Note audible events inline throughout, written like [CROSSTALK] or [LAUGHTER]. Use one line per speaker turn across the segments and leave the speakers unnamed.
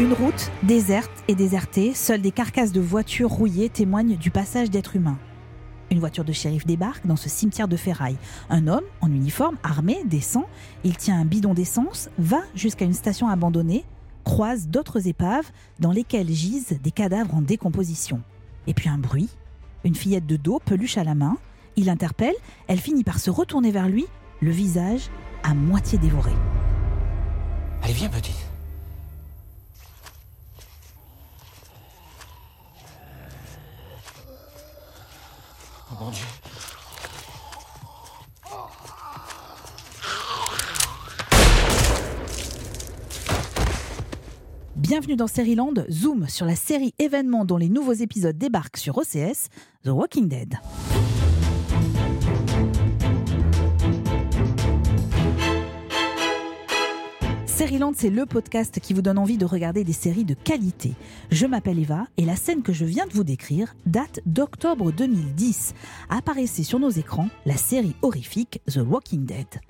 Une route déserte et désertée, seules des carcasses de voitures rouillées témoignent du passage d'êtres humains. Une voiture de shérif débarque dans ce cimetière de ferraille. Un homme, en uniforme, armé, descend. Il tient un bidon d'essence, va jusqu'à une station abandonnée, croise d'autres épaves dans lesquelles gisent des cadavres en décomposition. Et puis un bruit. Une fillette de dos, peluche à la main. Il interpelle, elle finit par se retourner vers lui, le visage à moitié dévoré.
Allez, viens, petite.
Bienvenue dans Seriland, zoom sur la série événement dont les nouveaux épisodes débarquent sur OCS, The Walking Dead. Seriland, c'est le podcast qui vous donne envie de regarder des séries de qualité. Je m'appelle Eva et la scène que je viens de vous décrire date d'octobre 2010. Apparaissait sur nos écrans la série horrifique The Walking Dead.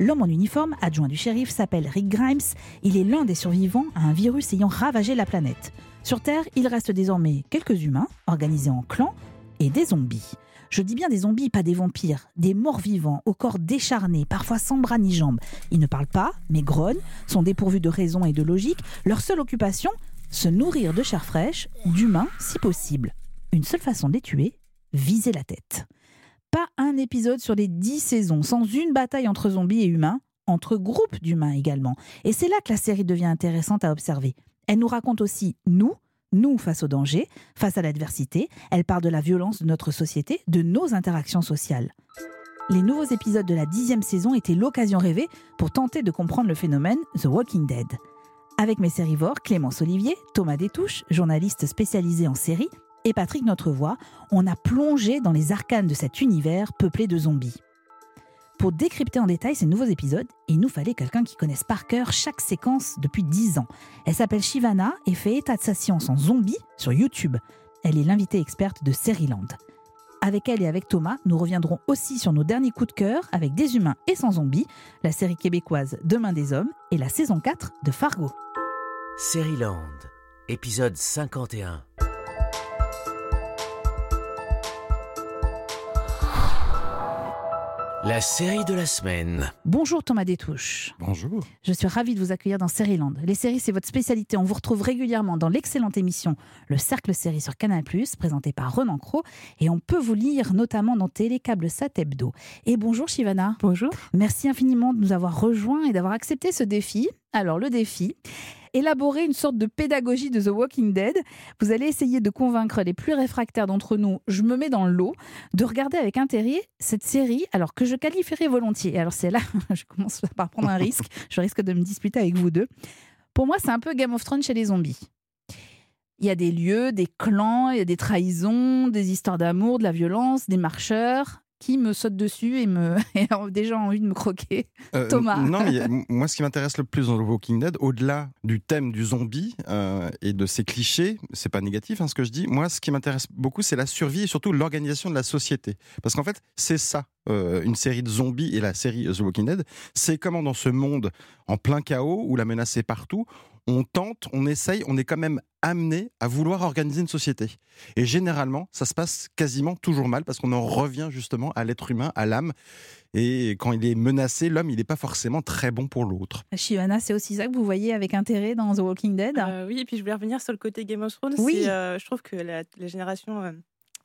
L'homme en uniforme, adjoint du shérif, s'appelle Rick Grimes. Il est l'un des survivants à un virus ayant ravagé la planète. Sur Terre, il reste désormais quelques humains, organisés en clans, et des zombies. Je dis bien des zombies, pas des vampires, des morts vivants, au corps décharné, parfois sans bras ni jambes. Ils ne parlent pas, mais grognent, sont dépourvus de raison et de logique. Leur seule occupation, se nourrir de chair fraîche, d'humains si possible. Une seule façon de les tuer, viser la tête. Pas un épisode sur les dix saisons sans une bataille entre zombies et humains, entre groupes d'humains également. Et c'est là que la série devient intéressante à observer. Elle nous raconte aussi, nous, nous face au danger, face à l'adversité. Elle parle de la violence de notre société, de nos interactions sociales. Les nouveaux épisodes de la dixième saison étaient l'occasion rêvée pour tenter de comprendre le phénomène The Walking Dead. Avec mes sérivores, Clémence Olivier, Thomas Détouche, journaliste spécialisé en séries, et Patrick Notrevoix, on a plongé dans les arcanes de cet univers peuplé de zombies. Pour décrypter en détail ces nouveaux épisodes, il nous fallait quelqu'un qui connaisse par cœur chaque séquence depuis 10 ans. Elle s'appelle Shivana et fait état de sa science en zombies sur YouTube. Elle est l'invitée experte de Seriland. Avec elle et avec Thomas, nous reviendrons aussi sur nos derniers coups de cœur avec des humains et sans zombies, la série québécoise Demain des hommes et la saison 4 de Fargo.
Seriland, épisode 51. La série de la semaine.
Bonjour Thomas Détouche.
Bonjour.
Je suis ravie de vous accueillir dans Seriland. Les séries, c'est votre spécialité. On vous retrouve régulièrement dans l'excellente émission Le Cercle Série sur Canal+, présentée par Renan Cro. Et on peut vous lire notamment dans Télécable Sat Hebdo. Et bonjour Shivana.
Bonjour.
Merci infiniment de nous avoir rejoints et d'avoir accepté ce défi. Alors le défi, élaborer une sorte de pédagogie de The Walking Dead. Vous allez essayer de convaincre les plus réfractaires d'entre nous, je me mets dans le lot, de regarder avec intérêt cette série, alors que je qualifierais volontiers. Alors c'est là, [LAUGHS] je commence par prendre un risque, je risque de me disputer avec vous deux. Pour moi, c'est un peu Game of Thrones chez les zombies. Il y a des lieux, des clans, il y a des trahisons, des histoires d'amour, de la violence, des marcheurs, qui me saute dessus et me [LAUGHS] et a déjà envie de me croquer.
Euh,
Thomas.
Non, mais m- moi, ce qui m'intéresse le plus dans The Walking Dead, au-delà du thème du zombie euh, et de ses clichés, c'est pas négatif hein, ce que je dis. Moi, ce qui m'intéresse beaucoup, c'est la survie et surtout l'organisation de la société. Parce qu'en fait, c'est ça, euh, une série de zombies et la série The Walking Dead. C'est comment dans ce monde en plein chaos où la menace est partout, on tente, on essaye, on est quand même amené à vouloir organiser une société. Et généralement, ça se passe quasiment toujours mal parce qu'on en revient justement à l'être humain, à l'âme. Et quand il est menacé, l'homme, il n'est pas forcément très bon pour l'autre.
Shivana, c'est aussi ça que vous voyez avec intérêt dans The Walking Dead
Euh, oui, et puis je voulais revenir sur le côté Game of Thrones.
Oui.
C'est, euh, je trouve que la, la génération euh,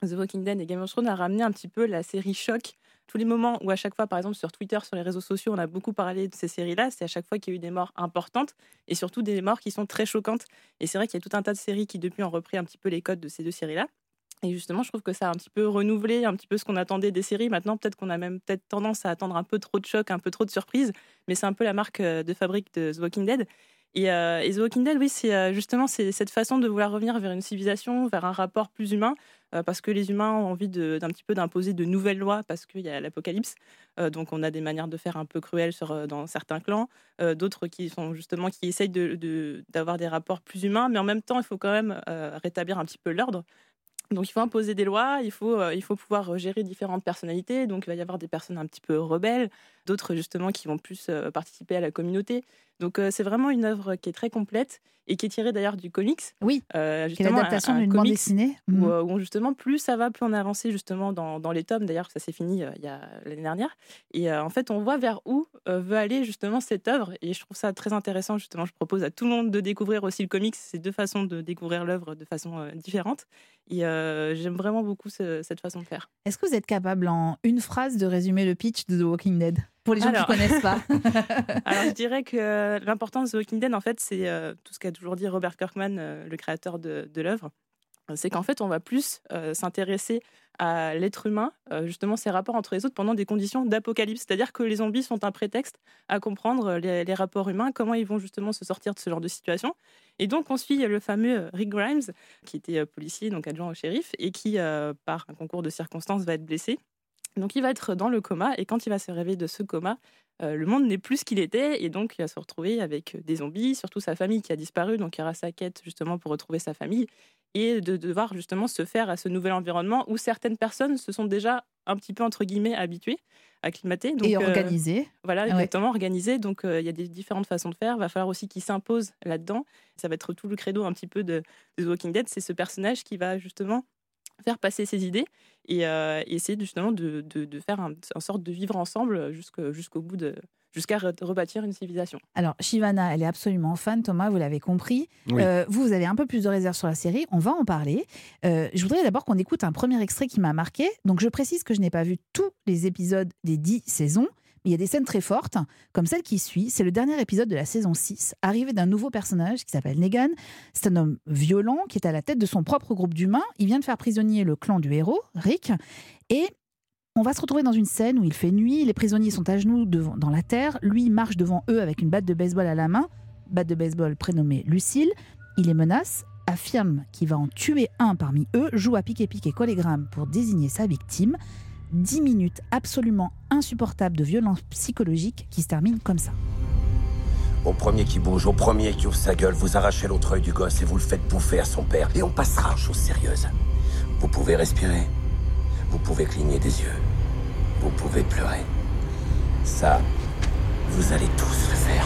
The Walking Dead et Game of Thrones a ramené un petit peu la série choc. Tous les moments où à chaque fois, par exemple sur Twitter, sur les réseaux sociaux, on a beaucoup parlé de ces séries-là, c'est à chaque fois qu'il y a eu des morts importantes et surtout des morts qui sont très choquantes. Et c'est vrai qu'il y a tout un tas de séries qui depuis ont repris un petit peu les codes de ces deux séries-là. Et justement, je trouve que ça a un petit peu renouvelé un petit peu ce qu'on attendait des séries. Maintenant, peut-être qu'on a même peut-être tendance à attendre un peu trop de chocs, un peu trop de surprises, mais c'est un peu la marque euh, de fabrique de The Walking Dead. Et, euh, et oui, c'est euh, justement cette façon de vouloir revenir vers une civilisation, vers un rapport plus humain, euh, parce que les humains ont envie d'un petit peu d'imposer de nouvelles lois, parce qu'il y a l'apocalypse. Euh, donc on a des manières de faire un peu cruelles dans certains clans, d'autres qui sont justement qui essayent d'avoir des rapports plus humains, mais en même temps, il faut quand même rétablir un petit peu l'ordre. Donc il faut imposer des lois, il faut, il faut pouvoir gérer différentes personnalités. Donc il va y avoir des personnes un petit peu rebelles, d'autres justement qui vont plus participer à la communauté. Donc c'est vraiment une œuvre qui est très complète et qui est tirée d'ailleurs du comics.
Oui, euh, justement, l'adaptation d'une bande dessinée.
Mmh. Où, justement, plus ça va, plus on a avancé justement dans, dans les tomes. D'ailleurs, ça s'est fini il y a l'année dernière. Et en fait, on voit vers où veut aller justement cette œuvre. Et je trouve ça très intéressant. Justement, je propose à tout le monde de découvrir aussi le comics. C'est deux façons de découvrir l'œuvre de façon différente. Et j'aime vraiment beaucoup cette façon de faire.
Est-ce que vous êtes capable en une phrase de résumer le pitch de The Walking Dead? Pour les gens qui ne connaissent pas [LAUGHS] [LAUGHS]
Alors, je dirais que l'importance de The Walking Dead, en fait, c'est tout ce qu'a toujours dit Robert Kirkman, le créateur de, de l'œuvre. C'est qu'en fait, on va plus s'intéresser à l'être humain, justement ses rapports entre les autres pendant des conditions d'apocalypse. C'est-à-dire que les zombies sont un prétexte à comprendre les, les, rapports humains, comment ils vont justement se sortir de ce genre de situation. Et donc, on suit le fameux Rick Grimes, qui était policier, donc adjoint au shérif, et qui, par un concours de circonstances, va être blessé. Donc, il va être dans le coma, et quand il va se réveiller de ce coma, le monde n'est plus ce qu'il était, et donc il va se retrouver avec des zombies, surtout sa famille qui a disparu, donc il y aura sa quête justement pour retrouver sa famille, et de devoir justement se faire à ce nouvel environnement où certaines personnes se sont déjà un petit peu entre guillemets habituées, acclimatées.
Donc, et organisées.
voilà, exactement, organisées. Donc il y a des différentes façons de faire. Il va falloir aussi qu'ils s'imposent là-dedans. Ça va être tout le credo un petit peu de, de The Walking Dead, c'est ce personnage qui va justement faire passer ses idées et, essayer justement de, de, faire un, en sorte de vivre ensemble jusqu'au bout de, jusqu'à rebâtir une civilisation.
Alors, Shivana, elle est absolument fan, Thomas, vous l'avez compris. Euh, vous, vous avez un peu plus de réserve sur la série, on va en parler. Euh, je voudrais d'abord qu'on écoute un premier extrait qui m'a marqué. Donc, je précise que je n'ai pas vu tous les épisodes des dix saisons, il y a des scènes très fortes, comme celle qui suit. C'est le dernier épisode de la saison 6, arrivé d'un nouveau personnage qui s'appelle Negan. C'est un homme violent qui est à la tête de son propre groupe d'humains. Il vient de faire prisonnier le clan du héros, Rick, et on va se retrouver dans une scène où il fait nuit, les prisonniers sont à genoux devant, dans la terre, lui marche devant eux avec une batte de baseball à la main, batte de baseball prénommée Lucille, il les menace, affirme qu'il va en tuer un parmi eux, joue à pique-pique et collégramme pour désigner sa victime. Dix minutes absolument insupportables de violence psychologique qui se terminent comme ça.
Au premier qui bouge, au premier qui ouvre sa gueule, vous arrachez l'autre œil du gosse et vous le faites bouffer à son père. Et on passera aux choses sérieuses. Vous pouvez respirer. Vous pouvez cligner des yeux. Vous pouvez pleurer. Ça, vous allez tous le faire.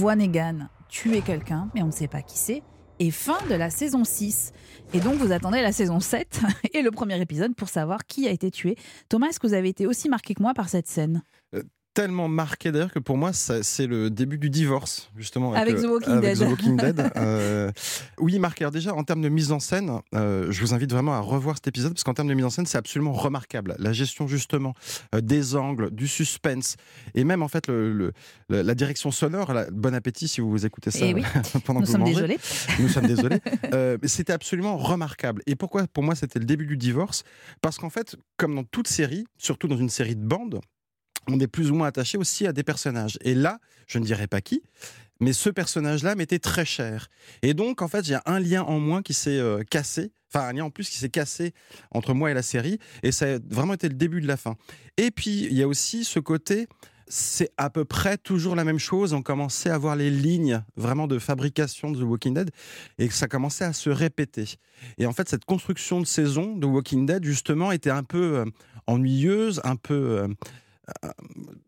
Voit Negan tuer quelqu'un, mais on ne sait pas qui c'est et fin de la saison 6. Et donc vous attendez la saison 7 [LAUGHS] et le premier épisode pour savoir qui a été tué. Thomas, est-ce que vous avez été aussi marqué que moi par cette scène?
Euh, tellement marqué d'ailleurs que pour moi c'est le début du divorce justement
avec, The, Walking Dead.
The Walking Dead. [LAUGHS] Euh, oui marqué. Alors déjà en termes de mise en scène, euh, je vous invite vraiment à revoir cet épisode parce qu'en termes de mise en scène c'est absolument remarquable. La gestion justement euh, des angles, du suspense et même en fait le, la direction sonore. bon appétit si vous écoutez ça
eh oui. [LAUGHS]
pendant
Nous
que
sommes
vous mangez.
désolés.
Nous sommes désolés. [LAUGHS] c'était absolument remarquable. Et pourquoi pour moi c'était le début du divorce? Parce qu'en fait comme dans toute série, surtout dans une série de bandes on est plus ou moins attaché aussi à des personnages. Et là, je ne dirais pas qui, mais ce personnage-là m'était très cher. Et donc, en fait, il y a un lien en moins qui s'est euh, cassé, enfin un lien en plus qui s'est cassé entre moi et la série, et ça a vraiment été le début de la fin. Et puis, il y a aussi ce côté, c'est à peu près toujours la même chose. On commençait à voir les lignes vraiment de fabrication de The Walking Dead et ça commençait à se répéter. Et en fait, cette construction de saison de Walking Dead, justement, était un peu euh, ennuyeuse, un peu... Euh,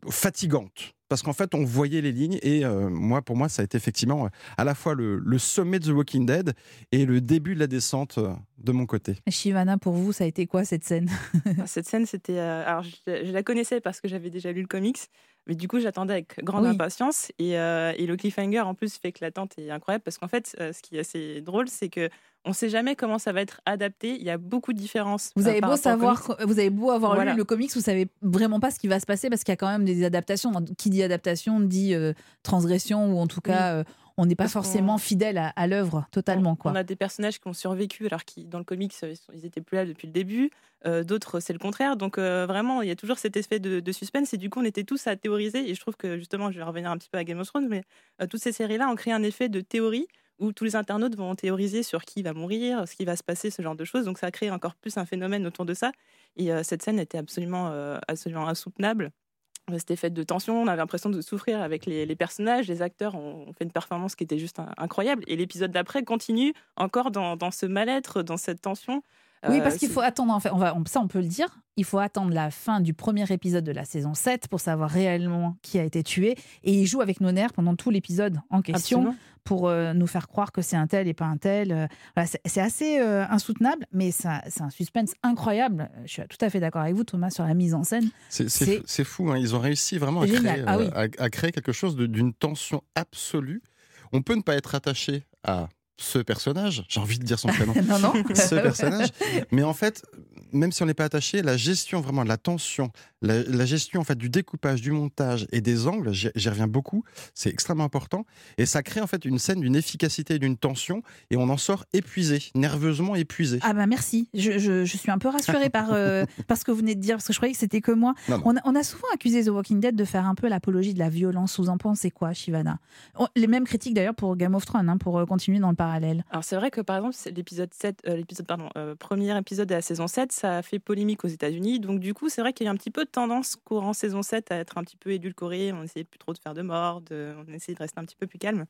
fatigante parce qu'en fait on voyait les lignes et euh, moi pour moi ça a été effectivement euh, à la fois le, sommet de The Walking Dead et le début de la descente de mon côté.
Shivana pour vous ça a été quoi cette scène?
Ah, Cette scène c'était alors je, la connaissais parce que j'avais déjà lu le comics mais du coup j'attendais avec grande impatience et, et, le cliffhanger en plus fait que l'attente est incroyable parce qu'en fait ce qui est assez drôle c'est que on ne sait jamais comment ça va être adapté. Il y a beaucoup de différences.
Vous avez beau savoir, vous avez beau avoir lu le comics, vous savez vraiment pas ce qui va se passer parce qu'il y a quand même des adaptations. Qui dit adaptation dit euh, transgression ou en tout cas. Euh, on n'est pas forcément fidèle à, l'œuvre totalement. Quoi.
On a des personnages qui ont survécu alors qu'ils, dans le comics, ils étaient plus là depuis le début. Euh, d'autres, c'est le contraire. Donc vraiment, il y a toujours cet effet de, de, suspense. Et du coup, on était tous à théoriser. Et je trouve que justement, je vais revenir un petit peu à Game of Thrones, mais toutes ces séries-là ont créé un effet de théorie où tous les internautes vont théoriser sur qui va mourir, ce qui va se passer, ce genre de choses. Donc ça a créé encore plus un phénomène autour de ça. Et cette scène était absolument, absolument insoutenable. C'était fait de tension, on avait l'impression de souffrir avec les, personnages, les acteurs ont fait une performance qui était juste incroyable. Et l'épisode d'après continue encore dans, dans ce mal-être, dans cette tension.
Oui, parce qu'il faut attendre, en fait, on va, ça on peut le dire, il faut attendre la fin du premier épisode de la saison 7 pour savoir réellement qui a été tué. Et il joue avec nos nerfs pendant tout l'épisode en question pour euh, nous faire croire que c'est un tel et pas un tel. Euh, c'est assez euh, insoutenable, mais c'est un suspense incroyable. Je suis tout à fait d'accord avec vous, Thomas, sur la mise en scène.
C'est fou, hein. ils ont réussi vraiment à créer, ah à créer quelque chose d'une tension absolue. On peut ne pas être attaché à ce personnage, j'ai envie de dire son prénom, [LAUGHS]
non, non.
ce personnage, mais en fait, même si on n'est pas attaché, la gestion vraiment de la tension, la, gestion en fait du découpage, du montage et des angles, j'y reviens beaucoup, c'est extrêmement important. Et ça crée en fait une scène d'une efficacité et d'une tension, et on en sort épuisé, nerveusement épuisé.
Ah bah merci, je, suis un peu rassurée par, euh, [LAUGHS] ce que vous venez de dire, parce que je croyais que c'était que moi. On, a, souvent accusé The Walking Dead de faire un peu l'apologie de la violence. Vous en pensez quoi, Shivana? Les mêmes critiques d'ailleurs pour Game of Thrones, hein, pour euh, continuer dans le parallèle.
Alors c'est vrai que par exemple, l'épisode 7, euh, l'épisode, pardon, premier épisode de la saison 7, ça a fait polémique aux États-Unis. Donc, du coup, c'est vrai qu'il y a un petit peu de tendance courant saison 7 à être un petit peu édulcoré. On essayait plus trop de faire de mort, on essayait de rester un petit peu plus calme.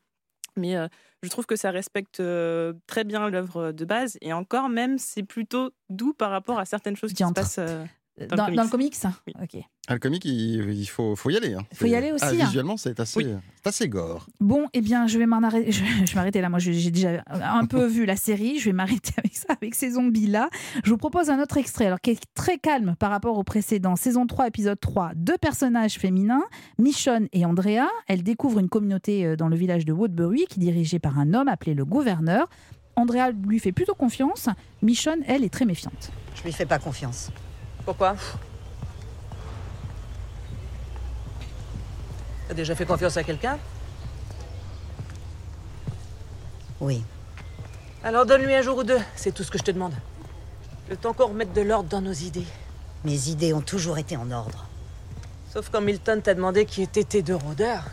Mais euh, je trouve que ça respecte euh, très bien l'œuvre de base. Et encore, même, c'est plutôt doux par rapport à certaines choses qui se passent. Euh,
dans, le comics,
Ok.
Ah, le comic, il, faut, faut, y aller.
Hein. Il faut y aller aussi. Ah,
hein. visuellement, c'est assez, assez gore.
Bon, eh bien, je vais m'arrêter. Je, vais m'arrêter là. Moi, j'ai déjà un peu vu la série. Je vais m'arrêter avec ça, avec ces zombies-là. Je vous propose un autre extrait, alors qui est très calme par rapport au précédent. Saison 3, épisode 3. Deux personnages féminins, Michonne et Andrea. Elles découvrent une communauté euh, dans le village de Woodbury qui est dirigée par un homme appelé le gouverneur. Andrea lui fait plutôt confiance. Michonne, elle, est très méfiante.
Je lui fais pas confiance.
Pourquoi T'as déjà fait confiance à quelqu'un
Oui.
Alors donne-lui un jour ou deux, c'est tout ce que je te demande. Le temps qu'on remette de l'ordre dans nos idées.
Mes idées ont toujours été en ordre.
Sauf quand Milton t'a demandé qui étaient tes deux rôdeurs.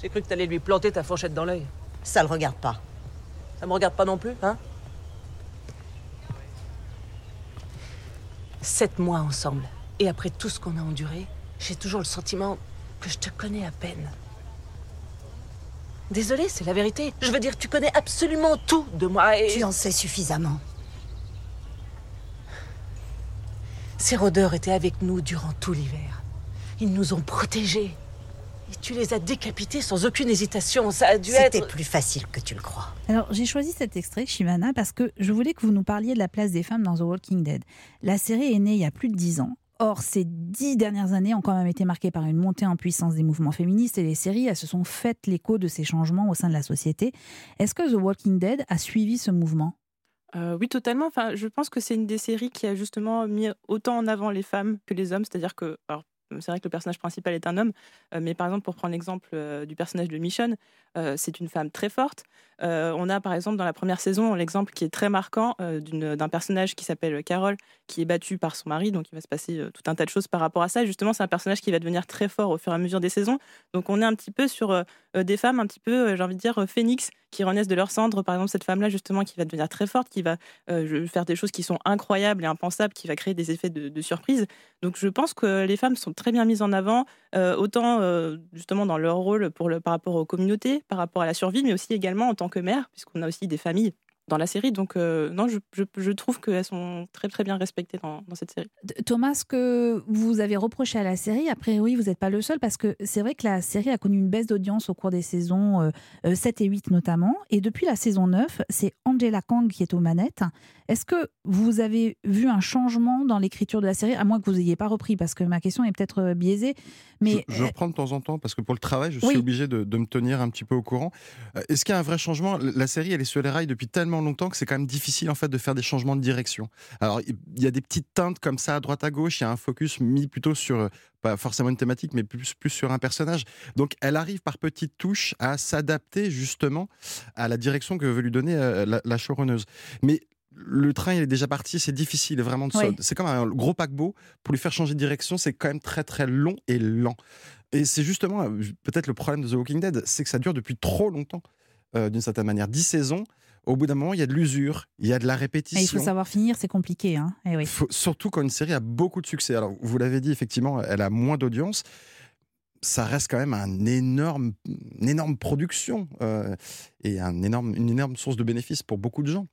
J'ai cru que t'allais lui planter ta fourchette dans l'œil.
Ça le regarde pas.
Ça me regarde pas non plus, hein Sept mois ensemble. Et après tout ce qu'on a enduré, j'ai toujours le sentiment que je te connais à peine. Désolée, c'est la vérité. Je veux dire, tu connais absolument tout de moi et...
Tu en sais suffisamment.
Ces rôdeurs étaient avec nous durant tout l'hiver. Ils nous ont protégés. Et tu les as décapités sans aucune hésitation. Ça a dû être.
C'était plus facile que tu le crois.
Alors, j'ai choisi cet extrait, Shivana, parce que je voulais que vous nous parliez de la place des femmes dans The Walking Dead. La série est née il y a plus de dix ans. Or, ces dix dernières années ont quand même été marquées par une montée en puissance des mouvements féministes et les séries, elles se sont faites l'écho de ces changements au sein de la société. Est-ce que The Walking Dead a suivi ce mouvement?
Euh, oui, totalement. Enfin, je pense que c'est une des séries qui a justement mis autant en avant les femmes que les hommes. C'est-à-dire que, c'est vrai que le personnage principal est un homme, euh, mais par exemple, pour prendre l'exemple euh, du personnage de Michonne, euh, c'est une femme très forte. on a par exemple dans la première saison l'exemple qui est très marquant d'un personnage qui s'appelle Carole, qui est battu par son mari, donc il va se passer tout un tas de choses par rapport à ça. Justement, c'est un personnage qui va devenir très fort au fur et à mesure des saisons. Donc on est un petit peu sur des femmes un petit peu, j'ai envie de dire, phénix, qui renaissent de leur cendre. Par exemple, cette femme-là, justement, qui va devenir très forte, qui va faire des choses qui sont incroyables et impensables, qui va créer des effets de surprise. Donc je pense que les femmes sont très bien mises en avant, autant justement dans leur rôle par rapport aux communautés, par rapport à la survie, mais aussi également en tant que mère, puisqu'on a aussi des familles dans la série. Donc, euh, non, je, je, trouve qu'elles sont très, très bien respectées dans, dans, cette série.
Thomas, ce que vous avez reproché à la série, après, oui, vous n'êtes pas le seul, parce que c'est vrai que la série a connu une baisse d'audience au cours des saisons 7 euh, euh, et 8 notamment. Et depuis la saison 9, c'est Angela Kang qui est aux manettes. Est-ce que vous avez vu un changement dans l'écriture de la série, à moins que vous n'ayez pas repris, parce que ma question est peut-être biaisée. Mais...
Je, reprends de temps en temps, parce que pour le travail, je suis obligé de, de, me tenir un petit peu au courant. Est-ce qu'il y a un vrai changement? La série, elle est sur les rails depuis tellement longtemps que c'est quand même difficile en fait de faire des changements de direction. Alors il y a des petites teintes comme ça à droite à gauche, il y a un focus mis plutôt sur euh, pas forcément une thématique mais plus plus sur un personnage. Donc elle arrive par petites touches à s'adapter justement à la direction que veut lui donner euh, la, la showrunneuse. Mais le train il est déjà parti, c'est difficile vraiment de C'est comme un gros paquebot. Pour lui faire changer de direction, c'est quand même très très long et lent. Et c'est justement euh, peut-être le problème de The Walking Dead, c'est que ça dure depuis trop longtemps. euh, d'une certaine manière, 10 saisons, au bout d'un moment, il y a de l'usure, il y a de la
Et il
répétition.
faut savoir finir, c'est compliqué. Hein eh oui.
Faut- surtout quand une série a beaucoup de succès. Alors, vous l'avez dit, effectivement, elle a moins d'audience. Ça reste quand même un énorme, une énorme production euh, et un énorme, une énorme source de bénéfices pour beaucoup de gens.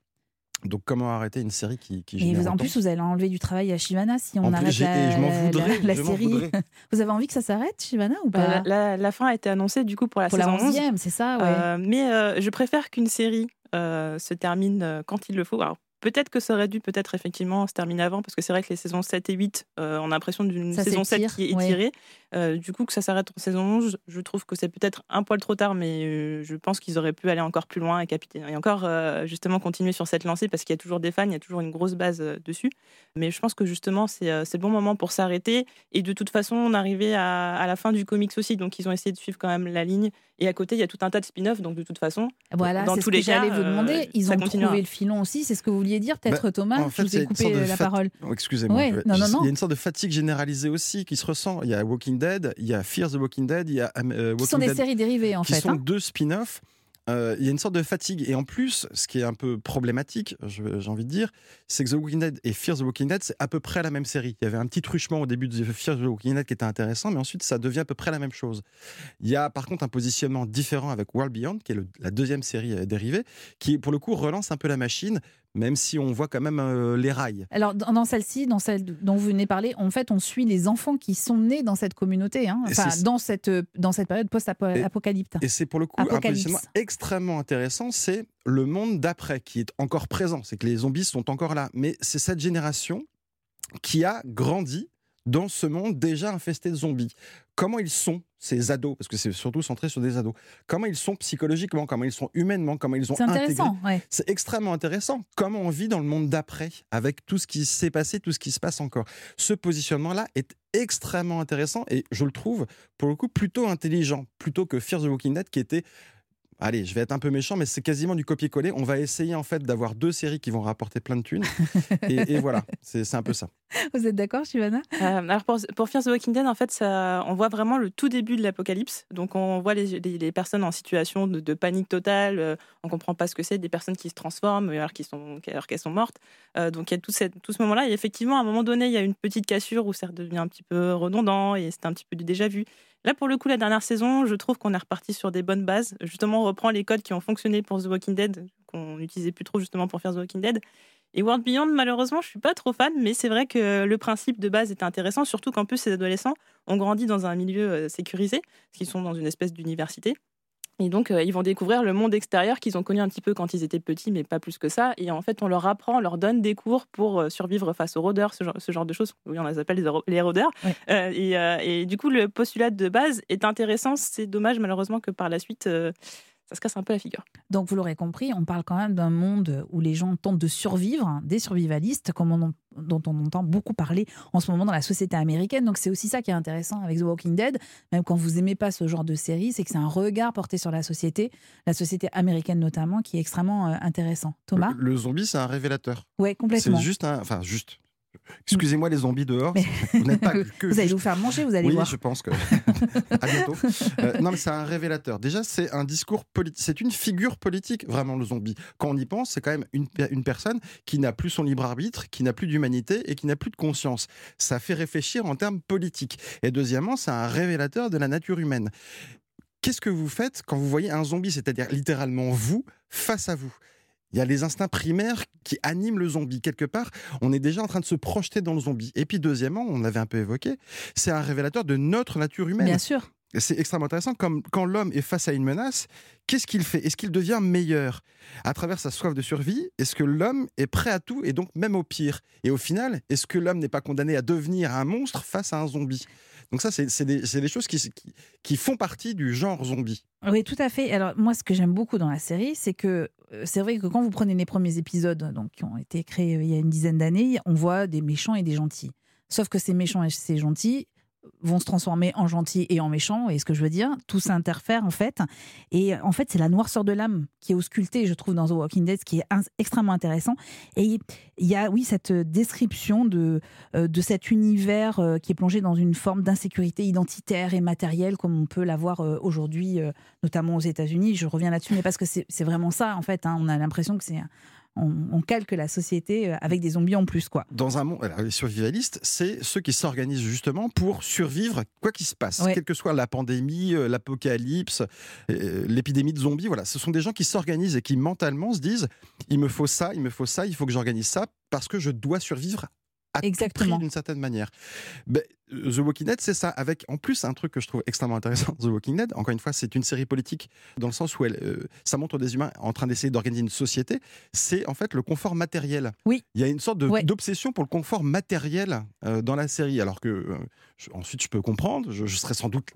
Donc, comment arrêter une série qui, qui
Et
génère
vous, en plus, vous allez enlever du travail à Shivana si on
En plus,
arrête la,
je je
série.
voudrais. [LAUGHS]
Vous avez envie que ça s'arrête, Shivana, ou
Bah,
pas?
la, la- la fin a été annoncée du coup pour la
Pour
saison 11.
11e, c'est ça, ouais.
Euh, mais euh, je préfère qu'une série se termine euh, quand il le faut. Peut-être que ça aurait dû peut-être effectivement se terminer avant, parce que c'est vrai que les saisons 7 et 8, euh, on a l'impression d'une saison 7
s'étire,
qui est
ouais.
étirée. Euh, du coup, que ça s'arrête en saison 11, je trouve que c'est peut-être un poil trop tard, mais euh, je pense qu'ils auraient pu aller encore plus loin et capiter. Et encore, euh, justement, continuer sur cette lancée, parce qu'il y a toujours des fans, il y a toujours une grosse base dessus. Mais je pense que justement, c'est le bon moment pour s'arrêter. Et de toute façon, on arrivait à, à la fin du comics aussi, donc ils ont essayé de suivre quand même la ligne. Et à côté, il y a tout un tas de spin-offs, donc de toute façon,
Voilà,
dans
c'est
tous
ce que
les
j'allais vous demander. Ils ont
continuera.
trouvé le filon aussi, c'est ce que vous vouliez dire, peut-être
Bah,
Thomas
en fait,
Je vous ai coupé la
fat-
parole.
Oh, Excusez-moi.
Ouais,
je-
non, non,
il y a une sorte de fatigue généralisée aussi qui se ressent. Il y a Walking Dead, il y a Fear the Walking Dead, il y a euh,
Qui
Walking
sont des
Dead
séries dérivées, en
qui
fait.
sont
hein.
deux spin-offs. Euh, il y a une sorte de fatigue. Et en plus, ce qui est un peu problématique, j'ai envie de dire, c'est que The Walking Dead et Fear the Walking Dead, c'est à peu près la même série. Il y avait un petit truchement au début de Fear the Walking Dead qui était intéressant, mais ensuite, ça devient à peu près la même chose. Il y a par contre un positionnement différent avec World Beyond, qui est le- la deuxième série euh, dérivée, qui pour le coup relance un peu la machine, même si on voit quand même euh, les rails.
Alors, dans celle-ci, dans celle dont vous venez parler, en fait, on suit les enfants qui sont nés dans cette communauté, hein. Enfin,
c'est-
dans cette, dans cette période post-apocalyptique.
Et c'est pour le coup un positionnement extrêmement intéressant, c'est le monde d'après qui est encore présent. C'est que les zombies sont encore là. Mais c'est cette génération qui a grandi dans ce monde déjà infesté de zombies. Comment ils sont, ces ados, parce que c'est surtout centré sur des ados, comment ils sont psychologiquement, comment ils sont humainement, comment ils ont
C'est intéressant, ouais.
C'est extrêmement intéressant. Comment on vit dans le monde d'après, avec tout ce qui s'est passé, tout ce qui se passe encore. Ce positionnement-là est extrêmement intéressant et je le trouve, pour le coup, plutôt intelligent, plutôt que Fear the Walking Dead qui était. Allez, je vais être un peu méchant, mais c'est quasiment du copier-coller. On va essayer en fait d'avoir deux séries qui vont rapporter plein de thunes. [LAUGHS] et, et voilà, c'est un peu ça.
Vous êtes d'accord, Shivana?
Euh, alors pour, pour Fear the Walking Dead, en fait, ça, on voit vraiment le tout début de l'apocalypse. Donc on voit les, les- les personnes en situation de, de panique totale. euh, on comprend pas ce que c'est, des personnes qui se transforment alors qu'ils sont, alors qu'elles sont mortes. Euh, donc il y a tout, cette- tout ce moment-là. Et effectivement, à un moment donné, il y a une petite cassure où ça devient un petit peu redondant et c'est un petit peu du déjà vu. Là, pour le coup, la dernière saison, je trouve qu'on est reparti sur des bonnes bases. Justement, on reprend les codes qui ont fonctionné pour The Walking Dead, qu'on n'utilisait plus trop justement pour faire The Walking Dead. Et World Beyond, malheureusement, je suis pas trop fan, mais c'est vrai que le principe de base est intéressant, surtout qu'en plus, ces adolescents ont grandi dans un milieu euh, sécurisé, parce qu'ils sont dans une espèce d'université. Et donc, euh, ils vont découvrir le monde extérieur qu'ils ont connu un petit peu quand ils étaient petits, mais pas plus que ça. Et en fait, on leur apprend, on leur donne des cours pour euh, survivre face aux rôdeurs, ce genre, ce genre de choses. Oui, on les appelle les, rôdeurs. Euh, et, et du coup, le postulat de base est intéressant. C'est dommage, malheureusement, que par la suite, ça se casse un peu la figure.
Donc, vous l'aurez compris, on parle quand même d'un monde où les gens tentent de survivre, hein, des survivalistes, comme on dont on entend beaucoup parler en ce moment dans la société américaine. Donc, c'est aussi ça qui est intéressant avec The Walking Dead, même quand vous aimez pas ce genre de série, c'est que c'est un regard porté sur la société, la société américaine notamment, qui est extrêmement euh, intéressant. Thomas?
Le, le zombie, c'est un révélateur.
Ouais, complètement.
C'est juste un. Enfin, juste. [LAUGHS] Excusez-moi les zombies dehors.
Mais-
Vous n'êtes pas [LAUGHS] que
Vous allez vous faire manger, vous allez
oui,
voir.
je pense que. [LAUGHS] à bientôt. Euh, non, mais c'est un révélateur. Déjà, c'est un discours politique. C'est une figure politique, vraiment, le zombie. Quand on y pense, c'est quand même une, une personne qui n'a plus son libre arbitre, qui n'a plus d'humanité et qui n'a plus de conscience. Ça fait réfléchir en termes politiques. Et deuxièmement, c'est un révélateur de la nature humaine. Qu'est-ce que vous faites quand vous voyez un zombie, c'est-à-dire littéralement vous, face à vous? Il y a les instincts primaires qui animent le zombie. Quelque part, on est déjà en train de se projeter dans le zombie. Et puis, deuxièmement, on l'avait un peu évoqué, c'est un révélateur de notre nature humaine.
Bien sûr.
C'est extrêmement intéressant. Comme quand l'homme est face à une menace, qu'est-ce qu'il fait? Est-ce qu'il devient meilleur? À travers sa soif de survie Est-ce que l'homme est prêt à tout et donc même au pire? Et au final, est-ce que l'homme n'est pas condamné à devenir un monstre face à un zombie? Donc ça, c'est des, choses qui, qui, qui font partie du genre zombie.
Oui, tout à fait. Alors moi, ce que j'aime beaucoup dans la série, c'est que c'est vrai que quand vous prenez les premiers épisodes, donc qui ont été créés euh, il y a une dizaine d'années, on voit des méchants et des gentils. Sauf que ces méchants et ces gentils vont se transformer en gentils et en méchants, et ce que je veux dire, tout s'interfère en fait. Et en fait, c'est la noirceur de l'âme qui est auscultée, je trouve, dans The Walking Dead, ce qui est extrêmement intéressant. Et il y a, oui, cette description de, euh, de cet univers euh, qui est plongé dans une forme d'insécurité identitaire et matérielle, comme on peut l'avoir euh, aujourd'hui, notamment aux États-Unis. Je reviens là-dessus, mais parce que c'est vraiment ça, en fait. Hein. on a l'impression que c'est on, calque la société euh, avec des zombies en plus. quoi.
Dans un monde, les survivalistes, c'est ceux qui s'organisent justement pour survivre quoi qu'il se passe, quelle que soit la pandémie, euh, l'apocalypse, euh, l'épidémie de zombies. Voilà, ce sont des gens qui s'organisent et qui mentalement se disent il me faut ça, il me faut ça, il faut que j'organise ça parce que je dois survivre Exactement. d'une certaine manière. Ben, The Walking Dead, c'est ça, avec en plus un truc que je trouve extrêmement intéressant [LAUGHS] The Walking Dead. Encore une fois, c'est une série politique dans le sens où elle, euh, ça montre des humains en train d'essayer d'organiser une société. C'est en fait le confort matériel.
Oui.
Il y a une sorte d'obsession pour le confort matériel euh, dans la série, alors que euh, ensuite je peux comprendre. Je, serais sans doute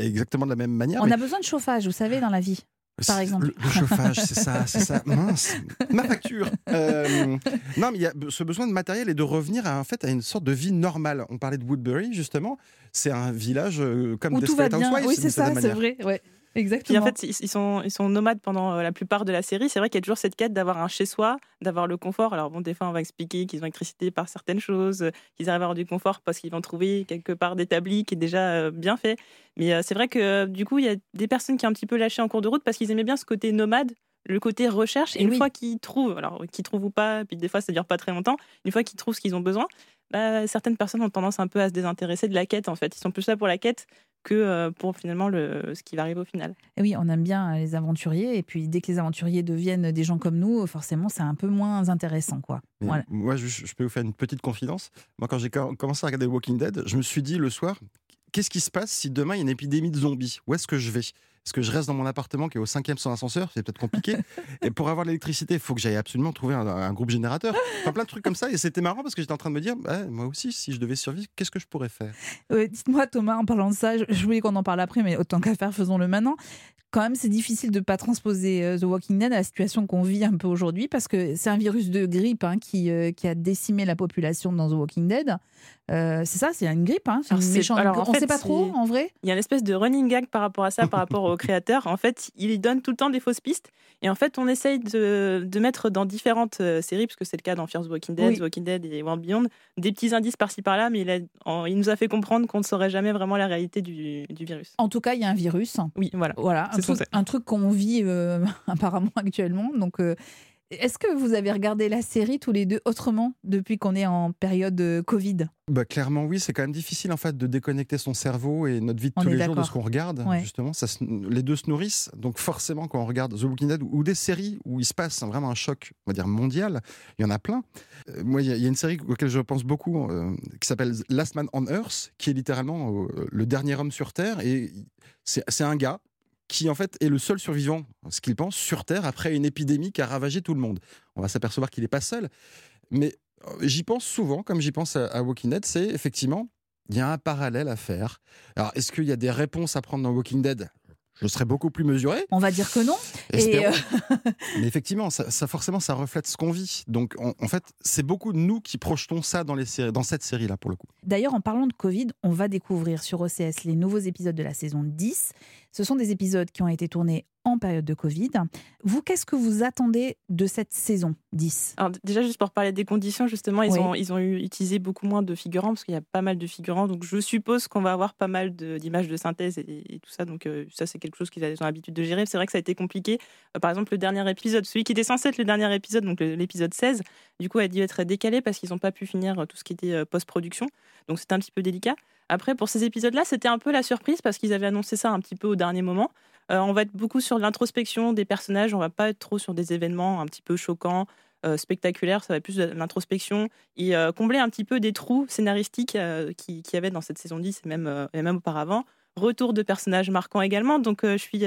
exactement de la même manière.
On a besoin de chauffage, vous savez, dans la vie par exemple.
Le, chauffage, c'est ça, c'est ça. [LAUGHS] Mince, ma facture. Euh, non, mais il y a ce besoin de matériel et de revenir à, en fait, à une sorte de vie normale. On parlait de Woodbury, justement. C'est un village euh, comme
Où tout va bien. Oui, c'est ça, c'est vrai. Ouais. Exactement.
en fait, ils sont, ils sont nomades pendant euh, la plupart de la série. C'est vrai qu'il y a toujours cette quête d'avoir un chez-soi, d'avoir le confort. Alors, bon, des fois, on va expliquer qu'ils ont électricité par certaines choses, euh, qu'ils arrivent à avoir du confort parce qu'ils vont trouver quelque part d'établi qui est déjà euh, bien fait. Mais c'est vrai que du coup, il y a des personnes qui ont un petit peu lâché en cours de route parce qu'ils aimaient bien ce côté nomade le côté recherche. Et, une fois qu'ils trouvent, alors qu'ils trouvent ou pas, puis des fois ça dure pas très longtemps, une fois qu'ils trouvent ce qu'ils ont besoin, bah, certaines personnes ont tendance un peu à se désintéresser de la quête en fait. Ils sont plus là pour la quête que euh, pour finalement le, ce qui va arriver au final.
Et oui, on aime bien les aventuriers, et puis dès que les aventuriers deviennent des gens comme nous, forcément, c'est un peu moins intéressant. quoi.
Moi, je, je, peux vous faire une petite confidence. Moi, quand j'ai commencé à regarder Walking Dead, je me suis dit le soir, qu'est-ce qui se passe si demain il y a une épidémie de zombies? Où est-ce que je vais? Est-ce que je reste dans mon appartement qui est au cinquième sans ascenseur C'est peut-être compliqué. [LAUGHS] et pour avoir l'électricité, il faut que j'aille absolument trouver un, groupe générateur. Enfin, plein de trucs comme ça. Et c'était marrant parce que j'étais en train de me dire, bah, moi aussi, si je devais survivre, qu'est-ce que je pourrais faire?
Dites-moi, Thomas, en parlant de ça, je voulais qu'on en parle après, mais autant qu'à faire, faisons-le maintenant quand même, c'est difficile de ne pas transposer euh, The Walking Dead à la situation qu'on vit un peu aujourd'hui, parce que c'est un virus de grippe hein, qui, euh, qui a décimé la population dans The Walking Dead. Euh, c'est ça, c'est une grippe. Hein, on ne sait pas trop, en vrai.
Il y a une espèce de running gag par rapport à ça, par [LAUGHS] rapport au créateur. En fait, il donne tout le temps des fausses pistes. Et en fait, on essaye de, de mettre dans différentes séries, puisque c'est le cas dans Fear the Walking Dead, The Walking Dead et World Beyond, des petits indices par-ci par-là, mais il, il, nous a fait comprendre qu'on ne saurait jamais vraiment la réalité du, du, virus.
En tout cas, il y a un virus.
Oui, voilà.
Voilà, un truc qu'on vit euh, [LAUGHS] apparemment actuellement. Donc, euh, est-ce que vous avez regardé la série tous les deux autrement depuis qu'on est en période euh, Covid?
Bah, Clairement oui, c'est quand même difficile en fait de déconnecter son cerveau et notre vie de tous les jours de ce qu'on regarde. Justement, ça les deux se nourrissent. Donc forcément, quand on regarde The Walking Dead ou des séries où il se passe vraiment un choc, on va dire mondial, il y en a plein. moi, il y, a une série auquel je pense beaucoup qui s'appelle Last Man on Earth, qui est littéralement le dernier homme sur Terre et c'est un gars qui en fait est le seul survivant, ce qu'il pense, sur Terre après une épidémie qui a ravagé tout le monde. On va s'apercevoir qu'il n'est pas seul. Mais euh, j'y pense souvent, comme j'y pense à, Walking Dead, c'est effectivement, il y a un parallèle à faire. Alors, est-ce qu'il y a des réponses à prendre dans Walking Dead? Je serais beaucoup plus mesuré.
On va dire que non.
Et euh, [LAUGHS] Mais effectivement, ça, forcément, ça reflète ce qu'on vit. Donc, en fait, c'est beaucoup de nous qui projetons ça dans, les séries, dans cette série-là, pour le coup.
D'ailleurs, en parlant de Covid, on va découvrir sur OCS les nouveaux épisodes de la saison 10. Ce sont des épisodes qui ont été tournés en période de Covid. Vous, qu'est-ce que vous attendez de cette saison 10
Alors, Déjà, juste pour parler des conditions, justement, ils, ont, ils ont utilisé beaucoup moins de figurants, parce qu'il y a pas mal de figurants. Donc, je suppose qu'on va avoir pas mal d'images de, synthèse et, tout ça. Donc, euh, ça, c'est quelque chose qu'ils ont l'habitude de gérer. C'est vrai que ça a été compliqué. Euh, par exemple, le dernier épisode, celui qui était censé être le dernier épisode, donc l'épisode 16, du coup, a dû être décalé parce qu'ils n'ont pas pu finir tout ce qui était euh, post-production. Donc, c'était un petit peu délicat. Après, pour ces épisodes-là, c'était un peu la surprise parce qu'ils avaient annoncé ça un petit peu au dernier moment. Euh, on va être beaucoup sur l'introspection des personnages, on va pas être trop sur des événements un petit peu choquants, euh, spectaculaires, ça va être plus de l'introspection et euh, combler un petit peu des trous scénaristiques qu'il qui y avait dans cette saison 10 et même, et même auparavant. Retour de personnages marquants également, donc je suis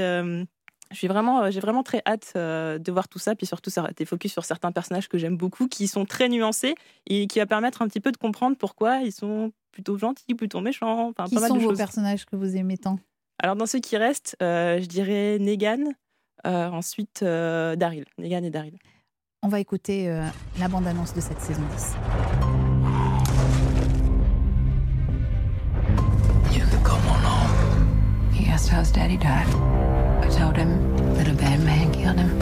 je suis vraiment, j'ai vraiment très hâte de voir tout ça, puis surtout ça été focus sur certains personnages que j'aime beaucoup, qui sont très nuancés et qui va permettre un petit peu de comprendre pourquoi ils sont plutôt gentils, plutôt méchants.
Enfin, qui sont vos personnages que vous aimez tant?
Alors, dans ceux qui restent, euh, je dirais Negan, euh, ensuite euh, Daryl. Negan et Daryl.
On va écouter la bande-annonce de cette saison 10. You can go on home.
He asked how his daddy died. I told him that a bad man killed him.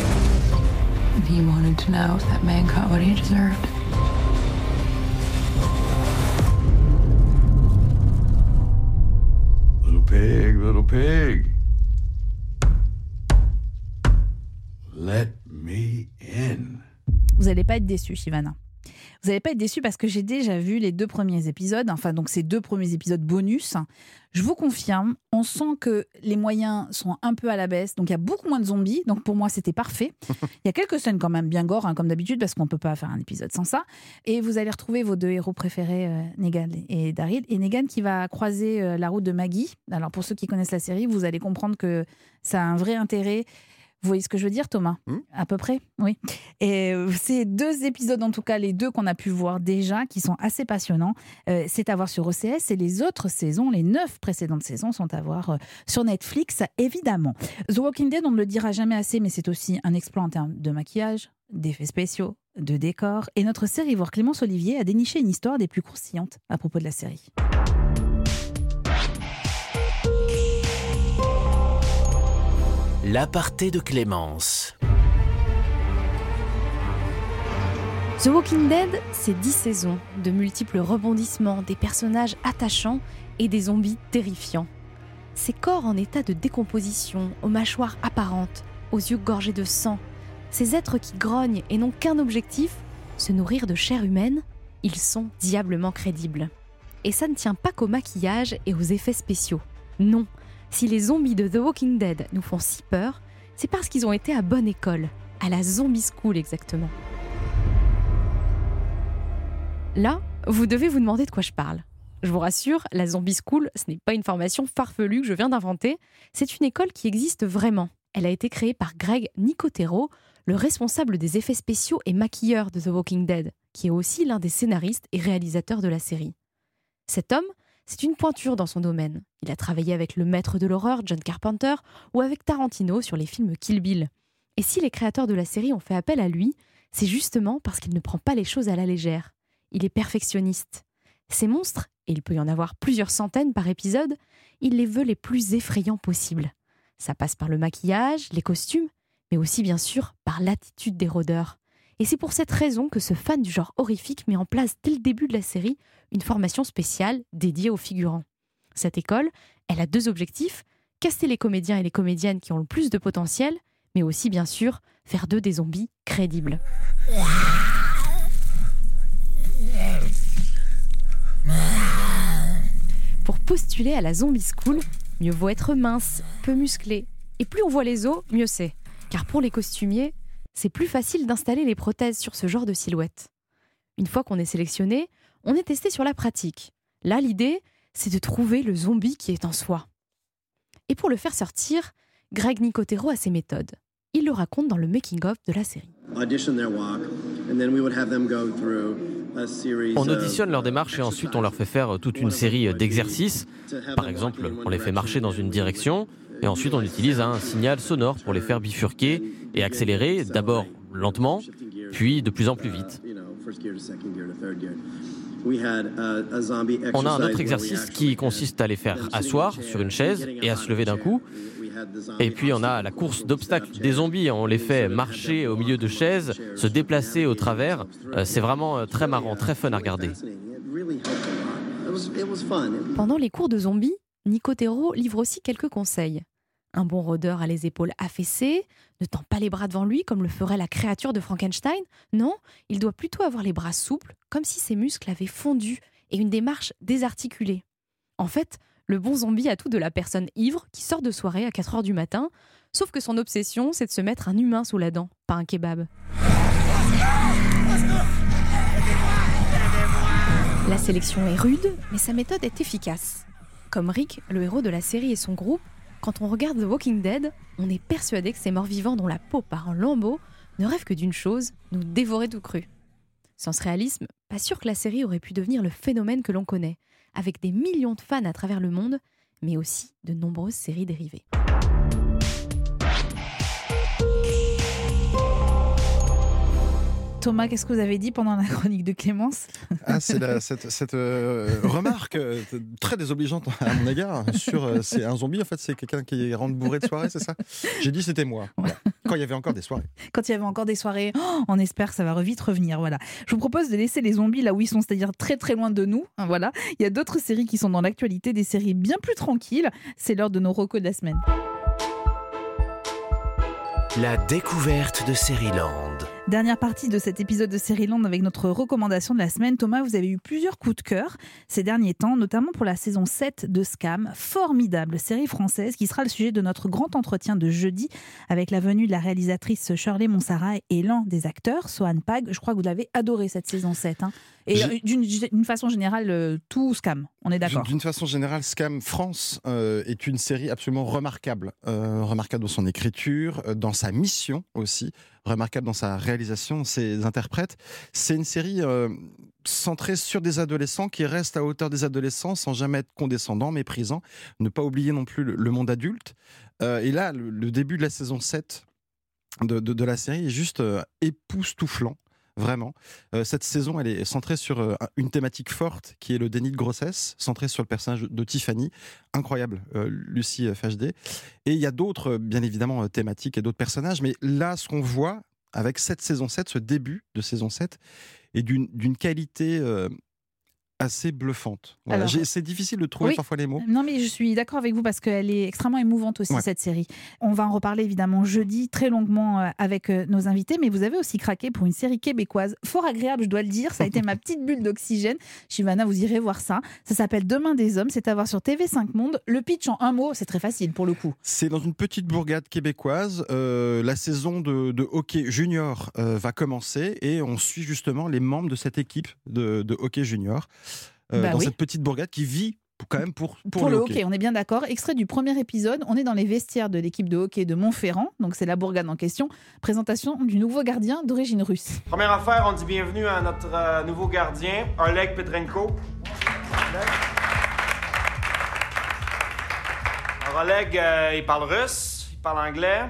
And he wanted to know if that man got what he deserved.
Pig, little pig. Let me in.
Vous n'allez pas être déçu, Shivana. Vous n'allez pas être déçu parce que j'ai déjà vu les deux premiers épisodes, enfin donc ces deux premiers épisodes bonus. Je vous confirme, on sent que les moyens sont un peu à la baisse, donc il y a beaucoup moins de zombies, donc pour moi c'était parfait. [LAUGHS] Il y a quelques scènes quand même bien gore, hein, comme d'habitude, parce qu'on ne peut pas faire un épisode sans ça. Et vous allez retrouver vos deux héros préférés, euh, Negan et Daryl. Et Negan qui va croiser euh, la route de Maggie. Alors pour ceux qui connaissent la série, vous allez comprendre que ça a un vrai intérêt. Vous voyez ce que je veux dire, Thomas
Hmm.
À peu près, oui. Et euh, ces deux épisodes, en tout cas les deux qu'on a pu voir déjà, qui sont assez passionnants, euh, c'est à voir sur OCS. Et les autres saisons, les neuf précédentes saisons, sont à voir euh, sur Netflix, évidemment. The Walking Dead, on ne le dira jamais assez, mais c'est aussi un exploit en termes de maquillage, d'effets spéciaux, de décors. Et notre série voir Clémence Olivier a déniché une histoire des plus croustillantes à propos de la série.
L'aparté de Clémence.
The Walking Dead, c'est 10 saisons, de multiples rebondissements, des personnages attachants et des zombies terrifiants. Ces corps en état de décomposition, aux mâchoires apparentes, aux yeux gorgés de sang, ces êtres qui grognent et n'ont qu'un objectif, se nourrir de chair humaine, ils sont diablement crédibles. Et ça ne tient pas qu'au maquillage et aux effets spéciaux. Non, si les zombies de The Walking Dead nous font si peur, c'est parce qu'ils ont été à bonne école, à la zombie school exactement. Là, vous devez vous demander de quoi je parle. Je vous rassure, la Zombie School, ce n'est pas une formation farfelue que je viens d'inventer, c'est une école qui existe vraiment. Elle a été créée par Greg Nicotero, le responsable des effets spéciaux et maquilleur de The Walking Dead, qui est aussi l'un des scénaristes et réalisateurs de la série. Cet homme, c'est une pointure dans son domaine. Il a travaillé avec le maître de l'horreur, John Carpenter, ou avec Tarantino sur les films Kill Bill. Et si les créateurs de la série ont fait appel à lui, c'est justement parce qu'il ne prend pas les choses à la légère. Il est perfectionniste. Ces monstres, et il peut y en avoir plusieurs centaines par épisode, il les veut les plus effrayants possibles. Ça passe par le maquillage, les costumes, mais aussi bien sûr par l'attitude des rôdeurs. Et c'est pour cette raison que ce fan du genre horrifique met en place dès le début de la série une formation spéciale dédiée aux figurants. Cette école, elle a deux objectifs, caster les comédiens et les comédiennes qui ont le plus de potentiel, mais aussi bien sûr faire d'eux des zombies crédibles. Pour postuler à la Zombie School, mieux vaut être mince, peu musclé. Et plus on voit les os, mieux c'est. Car pour les costumiers, c'est plus facile d'installer les prothèses sur ce genre de silhouette. Une fois qu'on est sélectionné, on est testé sur la pratique. Là, l'idée, c'est de trouver le zombie qui est en soi. Et pour le faire sortir, Greg Nicotero a ses méthodes. Il le raconte dans le making-of de la série.
On auditionne leur démarche et ensuite on leur fait faire toute une série d'exercices. Par exemple, on les fait marcher dans une direction et ensuite on utilise un signal sonore pour les faire bifurquer et accélérer d'abord lentement, puis de plus en plus vite. On a un autre exercice qui consiste à les faire asseoir sur une chaise et à se lever d'un coup. Et puis on a la course d'obstacles des zombies. On les fait marcher au milieu de chaises, se déplacer au travers. Euh, C'est vraiment euh, très marrant, très fun à regarder.
Pendant les cours de zombies, Nicotero livre aussi quelques conseils. Un bon rôdeur a les épaules affaissées, ne tend pas les bras devant lui comme le ferait la créature de Frankenstein. Non, il doit plutôt avoir les bras souples, comme si ses muscles avaient fondu, et une démarche désarticulée. En fait, le bon zombie a tout de la personne ivre qui sort de soirée à 4 heures du matin, sauf que son obsession, c'est de se mettre un humain sous la dent, pas un kebab. La sélection est rude, mais sa méthode est efficace. Comme Rick, le héros de la série et son groupe, quand on regarde The Walking Dead, on est persuadé que ces morts vivants dont la peau part en lambeaux ne rêvent que d'une chose, nous dévorer tout cru. Sans ce réalisme, pas sûr que la série aurait pu devenir le phénomène que l'on connaît, avec des millions de fans à travers le monde, mais aussi de nombreuses séries dérivées.
Thomas, qu'est-ce que vous avez dit pendant la chronique de Clémence
Ah, c'est la- cette, cette, euh, remarque euh, très désobligeante à mon égard sur euh, c'est un zombie. En fait, c'est quelqu'un qui rentre bourré de soirée, c'est ça? J'ai dit c'était moi. Voilà. Quand il y avait encore des soirées.
quand il y avait encore des soirées. Oh, on espère que ça va vite revenir. Voilà. Je vous propose de laisser les zombies là où ils sont, c'est-à-dire très très loin de nous. Hein, Voilà. Il y a d'autres séries qui sont dans l'actualité, des séries bien plus tranquilles. C'est l'heure de nos recos de la semaine.
La découverte de Seriland.
Dernière partie de cet épisode de Série-Land avec notre recommandation de la semaine. Thomas, vous avez eu plusieurs coups de cœur ces derniers temps, notamment pour la saison 7 de Scam, formidable série française qui sera le sujet de notre grand entretien de jeudi avec la venue de la réalisatrice Shirley Monsara et l'un des acteurs, Sohan Pag. Je crois que vous l'avez adoré cette saison 7. hein. Et euh, d'une façon générale, euh, tout Scam, on est d'accord.
D'une façon générale, Scam France euh, est une série absolument remarquable. Euh, remarquable dans son écriture, dans sa mission aussi, remarquable dans sa réalisation, ses interprètes. C'est une série euh, centrée sur des adolescents qui restent à hauteur des adolescents sans jamais être condescendants, méprisants. Ne pas oublier non plus le, le monde adulte. Euh, et là, le, le début de la saison 7 de, de- de la série est juste euh, époustouflant. Vraiment. Euh, cette saison, elle est centrée sur euh, une thématique forte qui est le déni de grossesse, centrée sur le personnage de Tiffany. Incroyable, euh, Lucie FHD. Et il y a d'autres, bien évidemment, thématiques et d'autres personnages. Mais là, ce qu'on voit avec cette saison 7, ce début de saison 7, est d'une qualité assez bluffante. Voilà.
Alors,
J'ai- C'est difficile de trouver
oui.
parfois les mots.
Non, mais je suis d'accord avec vous parce qu'elle est extrêmement émouvante aussi,
Ouais.
cette série. On va en reparler évidemment jeudi très longuement euh, avec euh, nos invités, mais vous avez aussi craqué pour une série québécoise, fort agréable, je dois le dire. Ça a été ma petite bulle d'oxygène. Shivana, vous irez voir ça. Ça s'appelle Demain des hommes. C'est à voir sur TV5 Monde. Le pitch en un mot, c'est très facile pour le coup.
C'est dans une petite bourgade québécoise. Euh, la saison de, de hockey junior euh, va commencer et on suit justement les membres de cette équipe de, de hockey junior euh,
Bah
dans
oui.
cette petite bourgade qui vit quand même pour, pour,
Pour, le hockey. on est bien d'accord. Extrait du premier épisode, on est dans les vestiaires de l'équipe de hockey de Montferrand, donc c'est la bourgade en question. Présentation du nouveau gardien d'origine russe.
Première affaire, on dit bienvenue à notre euh, nouveau gardien, Oleg Petrenko. Alors, Oleg, euh, il parle russe, il parle anglais,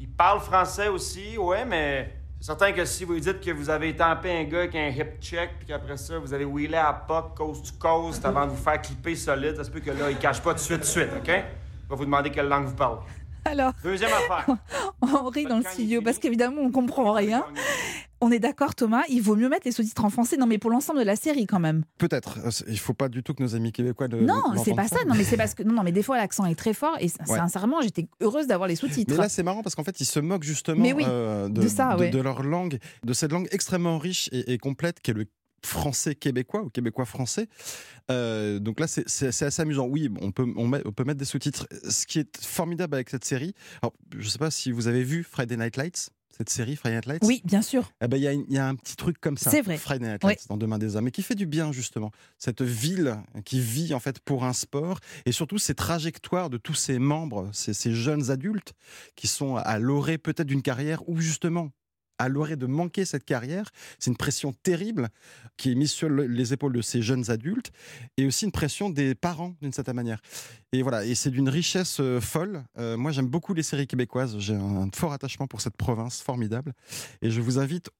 il parle français aussi, ouais, mais c'est certain que si vous dites que vous avez tampé un gars avec un hip check, puis qu'après ça, vous allez wheeler à pas coast to coast avant de vous faire clipper solide, ça se peut que là, il cache pas tout de suite, de suite, OK? Il va vous demander quelle langue vous parlez.
Alors,
Deuxième affaire. [LAUGHS]
on rit dans le studio parce qu'évidemment, on comprend rien. On est d'accord, Thomas, il vaut mieux mettre les sous-titres en français. Non, mais pour l'ensemble de la série, quand même.
Peut-être. Il faut pas du tout que nos amis québécois le
non, c'est pas ça. Non, mais c'est parce que non, non, mais des fois l'accent est très fort et sincèrement, j'étais heureuse d'avoir les sous-titres.
Mais là, c'est marrant parce qu'en fait, ils se moquent justement
oui,
euh,
de ça,
de,
ouais.
de leur langue, de cette langue extrêmement riche et, et complète qui est le français québécois ou québécois français. Euh, donc là, c'est- assez amusant. Oui, on peut, on, met- on peut mettre des sous-titres. Ce qui est formidable avec cette série, alors, je sais pas si vous avez vu Friday Night Lights, cette série Friday Night Lights?
Oui, bien sûr.
Eh ben, il y, a une- il y a un petit truc comme ça.
C'est vrai.
Friday Night. Lights dans Demain des hommes, et qui fait du bien justement. Cette ville qui vit en fait pour un sport, et surtout ces trajectoires de tous ces membres, ces, ces jeunes adultes qui sont à l'orée peut-être d'une carrière ou justement à l'orée de manquer cette carrière. C'est une pression terrible qui est mise sur le- les épaules de ces jeunes adultes, et aussi une pression des parents d'une certaine manière. Et voilà, et c'est d'une richesse euh, folle. Euh, moi, j'aime beaucoup les séries québécoises. J'ai un fort attachement pour cette province formidable. Et je vous invite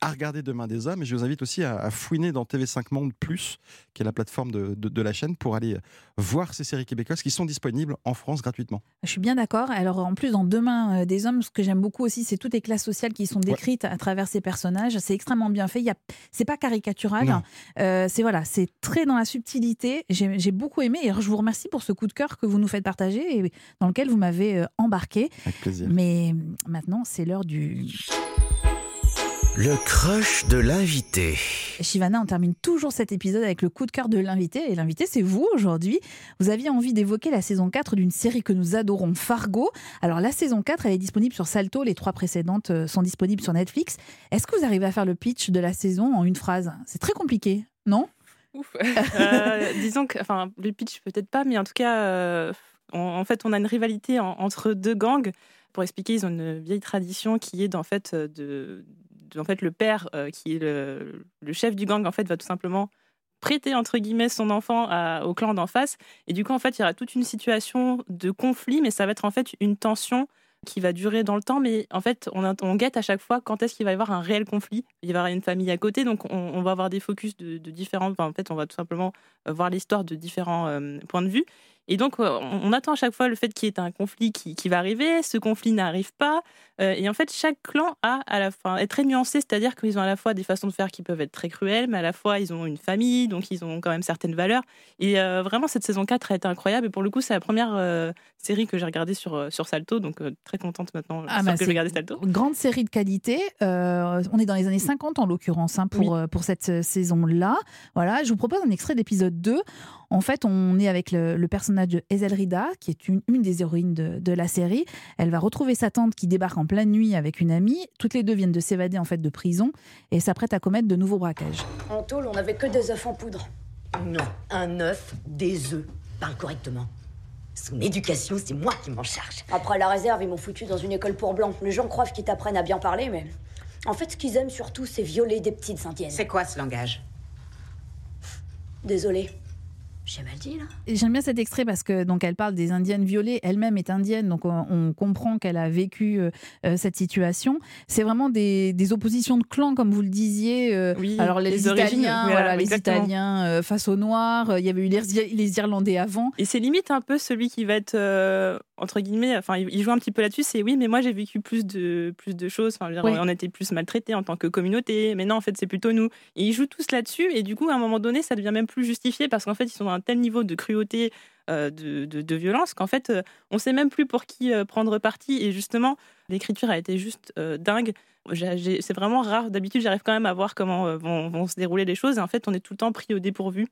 à regarder Demain des Hommes. Et je vous invite aussi à, à fouiner dans TV5 Monde Plus, qui est la plateforme de, de- de la chaîne, pour aller voir ces séries québécoises qui sont disponibles en France gratuitement.
Je suis bien d'accord. Alors en plus, dans Demain euh, des hommes, ce que j'aime beaucoup aussi, c'est toutes les classes sociales qui sont décrites à travers ces personnages. C'est extrêmement bien fait. A, c'est pas caricatural. Euh, c'est voilà, c'est très dans la subtilité. J'ai, beaucoup aimé. Et alors, je vous remercie pour ce coup de cœur que vous nous faites partager et dans lequel vous m'avez euh, embarqué.
Avec plaisir.
Mais euh, maintenant, c'est l'heure du
Le crush de l'invité.
Shivana, on termine toujours cet épisode avec le coup de cœur de l'invité. Et l'invité, c'est vous aujourd'hui. Vous aviez envie d'évoquer la saison 4 d'une série que nous adorons, Fargo. Alors, la saison 4, elle est disponible sur Salto. Les trois précédentes euh, sont disponibles sur Netflix. Est-ce que vous arrivez à faire le pitch de la saison en une phrase? C'est très compliqué, non?
Ouf. [LAUGHS] Euh, disons que, enfin, le pitch peut-être pas, mais en tout cas, euh, en, en fait, on a une rivalité en- entre deux gangs. Pour expliquer, ils ont une vieille tradition qui est en fait de- en fait le père euh, qui est le, chef du gang en fait va tout simplement prêter entre guillemets son enfant à- au clan d'en face et du coup en fait il y aura toute une situation de conflit mais ça va être en fait une tension qui va durer dans le temps, mais en fait, on, on guette à chaque fois quand est-ce qu'il va y avoir un réel conflit. Il va y avoir une famille à côté, donc on, va avoir des focus de, différents. en fait, on va tout simplement euh, voir l'histoire de différents euh, points de vue. Et donc, euh, on attend à chaque fois le fait qu'il y ait un conflit qui, qui va arriver. Ce conflit n'arrive pas. Euh, et en fait, chaque clan a à la fin est très nuancé, c'est-à-dire qu'ils ont à la fois des façons de faire qui peuvent être très cruelles, mais à la fois ils ont une famille, donc ils ont quand même certaines valeurs. Et euh, vraiment, cette saison 4 a été incroyable. Et pour le coup, c'est la première série que j'ai regardée sur, sur Salto, donc très contente maintenant
ah bah, que j'ai regardé Salto. Grande série de qualité. on est dans les années 50 en l'occurrence hein, pour, pour cette saison-là. Voilà, je vous propose un extrait d'épisode 2. En fait, on est avec le, personnage de Ezel Rida, qui est une, une des héroïnes de, de, la série. Elle va retrouver sa tante qui débarque en pleine nuit avec une amie. Toutes les deux viennent de s'évader en fait de prison et s'apprêtent à commettre de nouveaux braquages.
En tôle, on n'avait que des œufs en poudre.
Non, un œuf, des œufs. Parle correctement. Son éducation, c'est moi qui m'en charge.
Après la réserve, ils m'ont foutu dans une école pour blancs. Les gens croient qu'ils t'apprennent à bien parler, mais en fait, ce qu'ils aiment surtout, c'est violer des petites indiennes.
C'est quoi ce langage?
Désolée. J'ai mal dit là.
J'aime bien cet extrait parce que donc elle parle des indiennes violées. Elle-même est indienne, donc on, comprend qu'elle a vécu euh, euh, cette situation. C'est vraiment des, oppositions de clans, comme vous le disiez. Euh,
oui,
alors les, Italiens, voilà, les Italiens face aux Noirs. Il y avait eu les, Irlandais avant.
Et c'est limite un peu celui qui va être entre guillemets. Enfin, il joue un petit peu là-dessus. C'est oui, mais moi j'ai vécu plus de plus de choses. Enfin, on était plus maltraités en tant que communauté. Mais non, en fait, c'est plutôt nous. Et ils jouent tous là-dessus. Et du coup, à un moment donné, ça devient même plus justifié parce qu'en fait, ils sont un tel niveau de cruauté, euh, de, violence, qu'en fait, euh, on sait même plus pour qui euh, prendre parti. Et justement, l'écriture a été juste dingue. C'est vraiment rare. D'habitude, j'arrive quand même à voir comment vont, vont, se dérouler les choses. Et en fait, on est tout le temps pris au dépourvu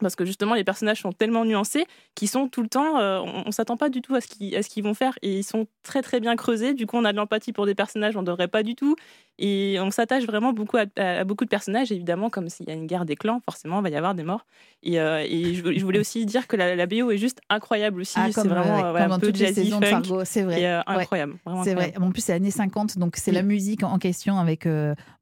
parce que justement les personnages sont tellement nuancés qu'ils sont tout le temps, on, ne s'attend pas du tout à ce qu'ils vont faire et ils sont très très bien creusés. Du coup, on a de l'empathie pour des personnages, on devrait pas du tout. Et on s'attache vraiment beaucoup à, beaucoup de personnages. évidemment, comme s'il y a une guerre des clans, forcément, il va y avoir des morts. Et, euh, je, voulais aussi dire que la, BO est juste incroyable aussi.
Ah, c'est vraiment euh, un peu jazzy, funk. C'est vrai.
incroyable.
C'est vrai. En plus, c'est années 50, donc c'est la musique en question avec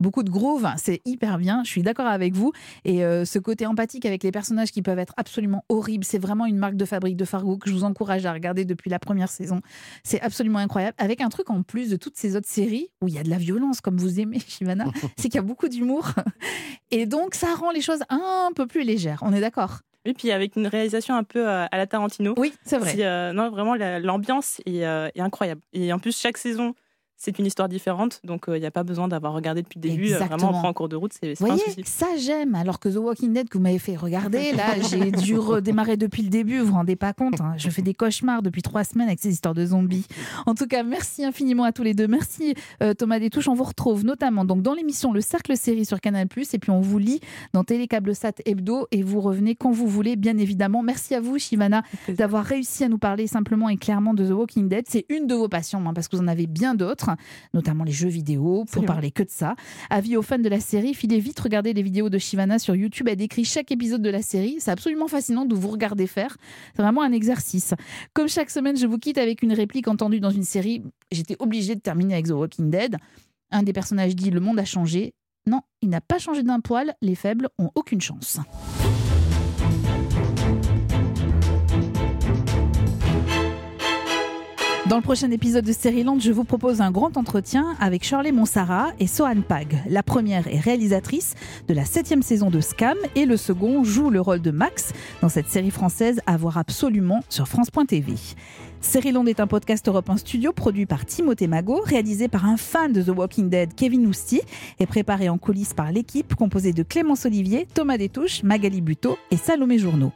beaucoup de groove. C'est hyper bien. Je suis d'accord avec vous. Et ce côté empathique avec les personnages qui peuvent être absolument horribles. C'est vraiment une marque de fabrique de Fargo que je vous encourage à regarder depuis la première saison. C'est absolument incroyable. Avec un truc en plus de toutes ces autres séries où il y a de la violence, comme vous aimez, Shivana, [LAUGHS] c'est qu'il y a beaucoup d'humour. Et donc, ça rend les choses un peu plus légères. On est d'accord?
Et puis avec une réalisation un peu euh, à la Tarantino.
Oui, c'est vrai.
Euh, non, vraiment, l'ambiance est, euh, est, incroyable. Et en plus, chaque saison c'est une histoire différente, donc il euh, n'y a pas besoin d'avoir regardé depuis le début. Euh, vraiment, on prend en cours de route, c'est pas un souci.
Ça, j'aime. Alors que The Walking Dead, que vous m'avez fait regarder, là, [LAUGHS] j'ai dû redémarrer depuis le début, vous vous rendez pas compte. Hein. Je fais des cauchemars depuis trois semaines avec ces histoires de zombies. En tout cas, merci infiniment à tous les deux. Merci euh, Thomas Détouche. On vous retrouve notamment donc dans l'émission Le Cercle Série sur Canal+, et puis on vous lit dans Télécablesat Hebdo, et vous revenez quand vous voulez, bien évidemment. Merci à vous, Shivana, d'avoir réussi à nous parler simplement et clairement de The Walking Dead. C'est une de vos passions, hein, parce que vous en avez bien d'autres notamment les jeux vidéo, pour parler que de ça. Avis aux fans de la série, filez vite regarder les vidéos de Shivana sur YouTube. Elle décrit chaque épisode de la série. C'est absolument fascinant de vous regarder faire. C'est vraiment un exercice. Comme chaque semaine, je vous quitte avec une réplique entendue dans une série. J'étais obligée de terminer avec The Walking Dead. Un des personnages dit Le monde a changé. Non, il n'a pas changé d'un poil. Les faibles ont aucune chance. Dans le prochain épisode de Série je vous propose un grand entretien avec Shirley Monsara et Sohan Pag. La première est réalisatrice de la septième saison de Scam et le second joue le rôle de Max dans cette série française à voir absolument sur France.tv. Série est un podcast Europe 1 Studio produit par Timothée Magot, réalisé par un fan de The Walking Dead, Kevin Ousti, et préparé en coulisses par l'équipe composée de Clémence Olivier, Thomas Détouche, Magali Buteau et Salomé Journeau.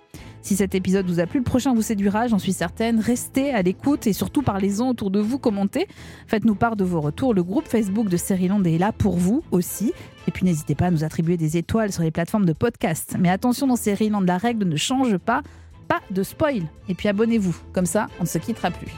Si cet épisode vous a plu, le prochain vous séduira, j'en suis certaine. Restez à l'écoute et surtout parlez-en autour de vous, commentez. Faites-nous part de vos retours. Le groupe Facebook de Seriland est là pour vous aussi. Et puis n'hésitez pas à nous attribuer des étoiles sur les plateformes de podcast. Mais attention, dans Seriland, la règle ne change pas. Pas de spoil. Et puis abonnez-vous. Comme ça, on ne se quittera plus.